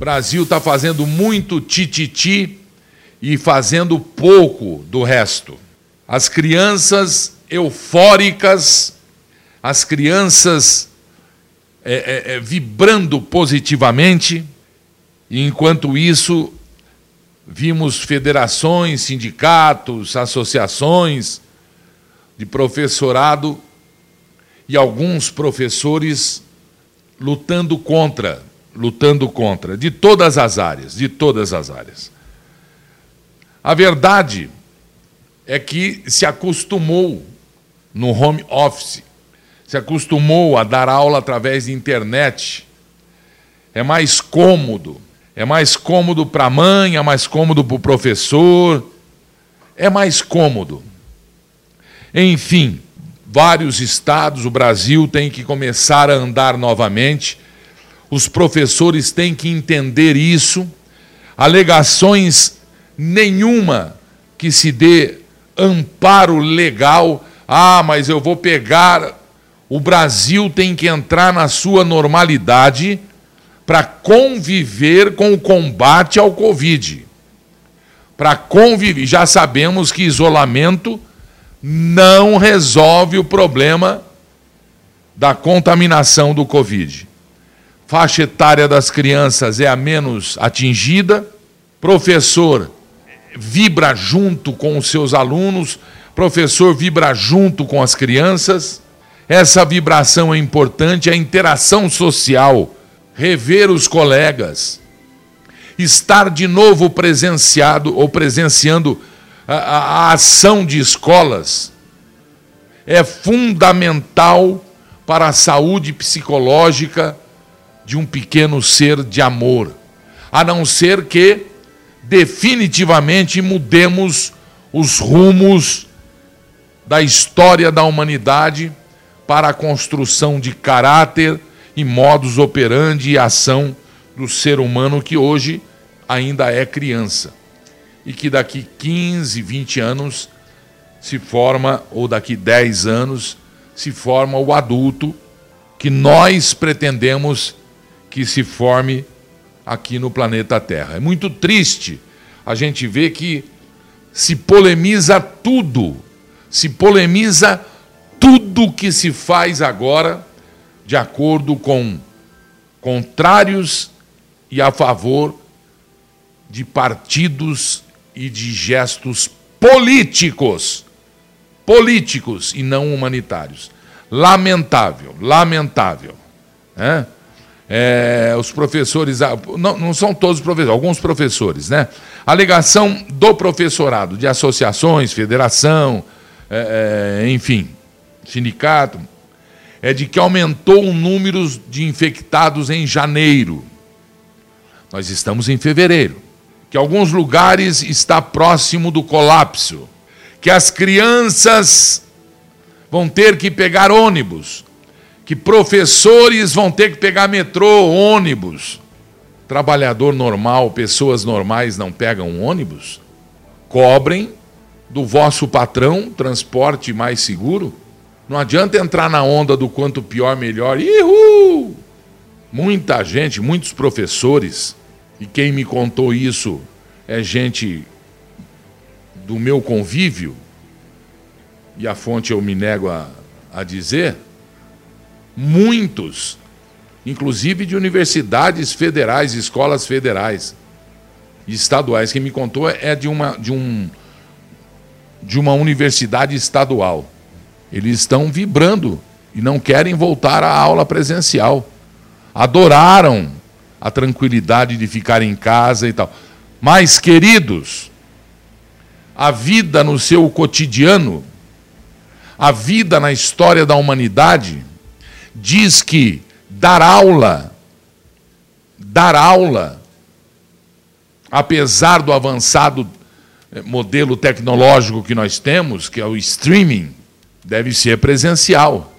Brasil está fazendo muito tititi e fazendo pouco do resto. As crianças eufóricas, as crianças é, é, é, vibrando positivamente, e enquanto isso, vimos federações, sindicatos, associações de professorado e alguns professores lutando contra, lutando contra, de todas as áreas, de todas as áreas. A verdade é que se acostumou no home office, se acostumou a dar aula através de internet. É mais cômodo, é mais cômodo para a mãe, é mais cômodo para o professor, é mais cômodo. Enfim, vários estados, o Brasil tem que começar a andar novamente. Os professores têm que entender isso. Alegações nenhuma que se dê amparo legal. Ah, mas eu vou pegar. O Brasil tem que entrar na sua normalidade para conviver com o combate ao Covid. Para conviver. Já sabemos que isolamento não resolve o problema da contaminação do Covid. Faixa etária das crianças é a menos atingida, professor vibra junto com os seus alunos, professor vibra junto com as crianças. Essa vibração é importante, a interação social, rever os colegas, estar de novo presenciado ou presenciando a, a, a ação de escolas é fundamental para a saúde psicológica de um pequeno ser de amor. A não ser que definitivamente mudemos os rumos da história da humanidade para a construção de caráter e modus operandi e ação do ser humano que hoje ainda é criança e que daqui 15, 20 anos se forma, ou daqui 10 anos, se forma o adulto que nós pretendemos que se forme aqui no planeta Terra. É muito triste a gente ver que se polemiza tudo, se polemiza tudo que se faz agora de acordo com contrários e a favor de partidos e de gestos políticos. Políticos e não humanitários. Lamentável, lamentável. Né? É, os professores, ah, não, não são todos os professores, alguns professores, né? Alegação do professorado, de associações, federação, é, é, enfim, sindicato, é de que aumentou o número de infectados em janeiro. Nós estamos em fevereiro que alguns lugares está próximo do colapso, que as crianças vão ter que pegar ônibus, que professores vão ter que pegar metrô, ônibus. Trabalhador normal, pessoas normais não pegam ônibus? Cobrem do vosso patrão transporte mais seguro. Não adianta entrar na onda do quanto pior, melhor. Ihu! Muita gente, muitos professores e quem me contou isso é gente do meu convívio, e a fonte eu me nego a, a dizer, muitos, inclusive de universidades federais, escolas federais e estaduais. Quem me contou é de uma, de um, de uma universidade estadual. Eles estão vibrando e não querem voltar à aula presencial. Adoraram a tranquilidade de ficar em casa e tal. Mas, queridos, a vida no seu cotidiano, a vida na história da humanidade, diz que dar aula, dar aula, apesar do avançado eh, modelo tecnológico que nós temos, que é o streaming, deve ser presencial.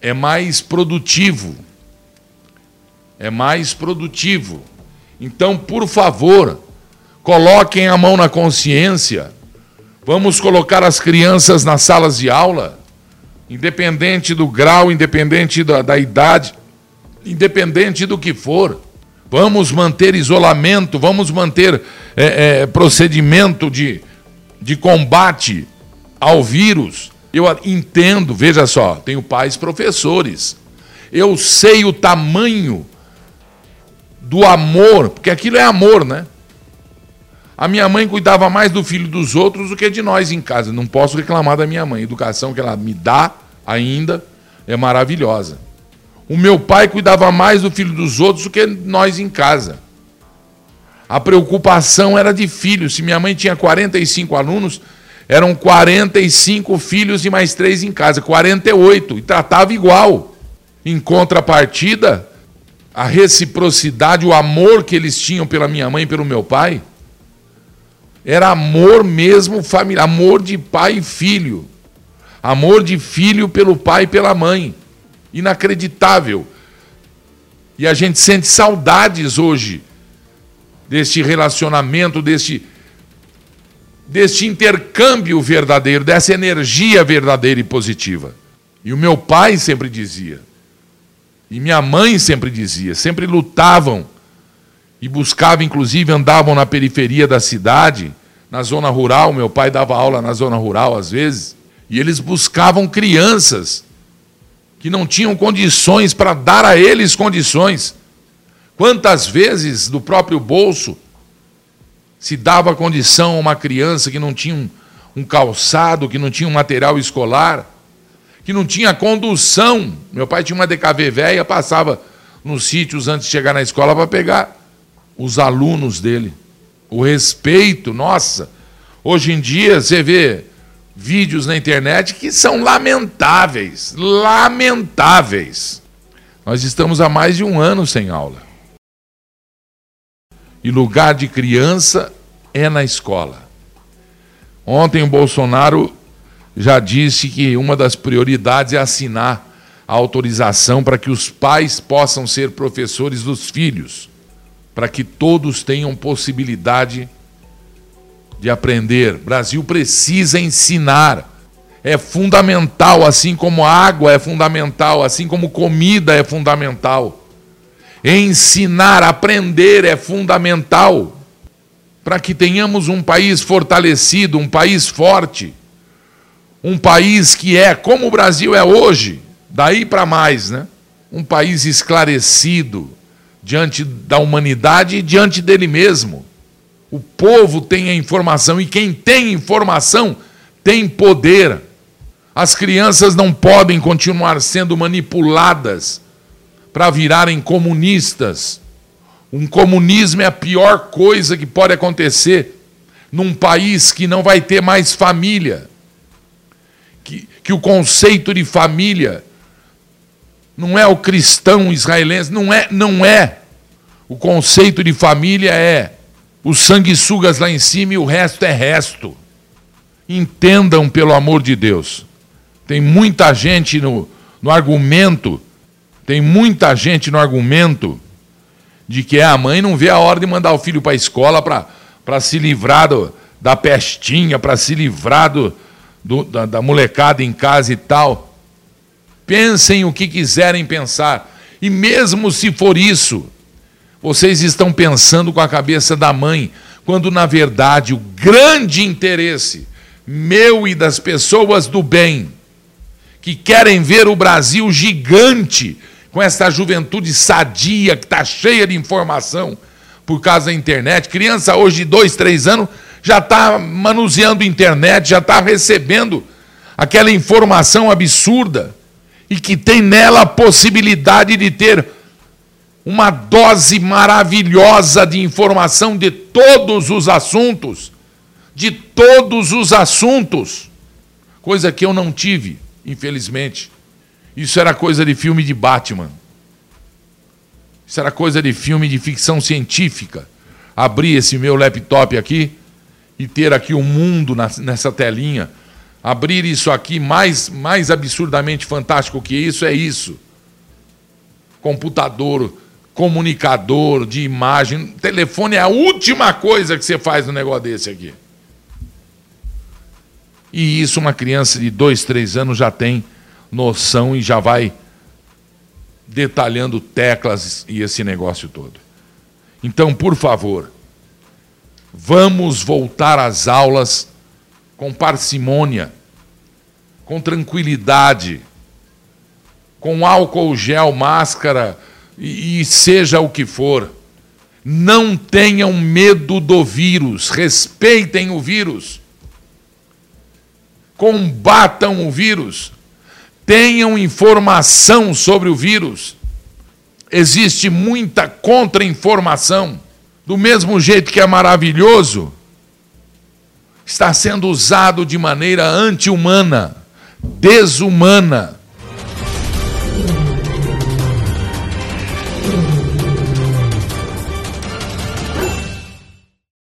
É mais produtivo é mais produtivo. Então, por favor, coloquem a mão na consciência. Vamos colocar as crianças nas salas de aula, independente do grau, independente da, da idade, independente do que for. Vamos manter isolamento, vamos manter é, é, procedimento de, de combate ao vírus. Eu entendo, veja só, tenho pais professores. Eu sei o tamanho do amor, porque aquilo é amor, né? A minha mãe cuidava mais do filho dos outros do que de nós em casa. Não posso reclamar da minha mãe. A educação que ela me dá ainda é maravilhosa. O meu pai cuidava mais do filho dos outros do que nós em casa. A preocupação era de filhos. Se minha mãe tinha 45 alunos, eram 45 filhos e mais três em casa, 48, e tratava igual. Em contrapartida, a reciprocidade, o amor que eles tinham pela minha mãe e pelo meu pai, era amor mesmo familiar, amor de pai e filho. Amor de filho pelo pai e pela mãe. Inacreditável. E a gente sente saudades hoje deste relacionamento, deste, deste intercâmbio verdadeiro, dessa energia verdadeira e positiva. E o meu pai sempre dizia, e minha mãe sempre dizia, sempre lutavam e buscavam, inclusive andavam na periferia da cidade, na zona rural. Meu pai dava aula na zona rural às vezes, e eles buscavam crianças que não tinham condições para dar a eles condições. Quantas vezes do próprio bolso se dava condição a uma criança que não tinha um, um calçado, que não tinha um material escolar, que não tinha condução. Meu pai tinha uma DKV velha, passava nos sítios antes de chegar na escola para pegar os alunos dele. O respeito, nossa. Hoje em dia você vê vídeos na internet que são lamentáveis, lamentáveis. Nós estamos há mais de um ano sem aula. E lugar de criança é na escola. Ontem o Bolsonaro já disse que uma das prioridades é assinar a autorização para que os pais possam ser professores dos filhos para que todos tenham possibilidade de aprender. Brasil precisa ensinar. É fundamental, assim como água é fundamental, assim como comida é fundamental. Ensinar, aprender é fundamental para que tenhamos um país fortalecido, um país forte, um país que é como o Brasil é hoje, daí para mais, né? Um país esclarecido, diante da humanidade e diante dele mesmo. O povo tem a informação e quem tem informação tem poder. As crianças não podem continuar sendo manipuladas para virarem comunistas. Um comunismo é a pior coisa que pode acontecer num país que não vai ter mais família. Que, que o conceito de família não é o cristão israelense, não é, não é. O conceito de família é os sanguessugas lá em cima e o resto é resto. Entendam, pelo amor de Deus. Tem muita gente no, no argumento, tem muita gente no argumento de que é a mãe não vê a hora de mandar o filho para a escola para se livrar do, da pestinha, para se livrar do, do, da, da molecada em casa e tal. Pensem o que quiserem pensar. E mesmo se for isso, vocês estão pensando com a cabeça da mãe, quando na verdade o grande interesse meu e das pessoas do bem, que querem ver o Brasil gigante, com essa juventude sadia, que está cheia de informação por causa da internet. Criança hoje de dois, três anos já está manuseando internet, já está recebendo aquela informação absurda e que tem nela a possibilidade de ter uma dose maravilhosa de informação de todos os assuntos, de todos os assuntos, coisa que eu não tive, infelizmente. Isso era coisa de filme de Batman. Isso era coisa de filme de ficção científica. Abrir esse meu laptop aqui e ter aqui o um mundo nessa telinha abrir isso aqui, mais, mais absurdamente fantástico que isso, é isso. Computador, comunicador de imagem, telefone é a última coisa que você faz no negócio desse aqui. E isso uma criança de dois, três anos já tem noção e já vai detalhando teclas e esse negócio todo. Então, por favor, vamos voltar às aulas com parcimônia, com tranquilidade, com álcool gel, máscara e, seja o que for. Não tenham medo do vírus, respeitem o vírus. Combatam o vírus. Tenham informação sobre o vírus. Existe muita contra-informação. Do mesmo jeito que é maravilhoso, está sendo usado de maneira anti-humana, desumana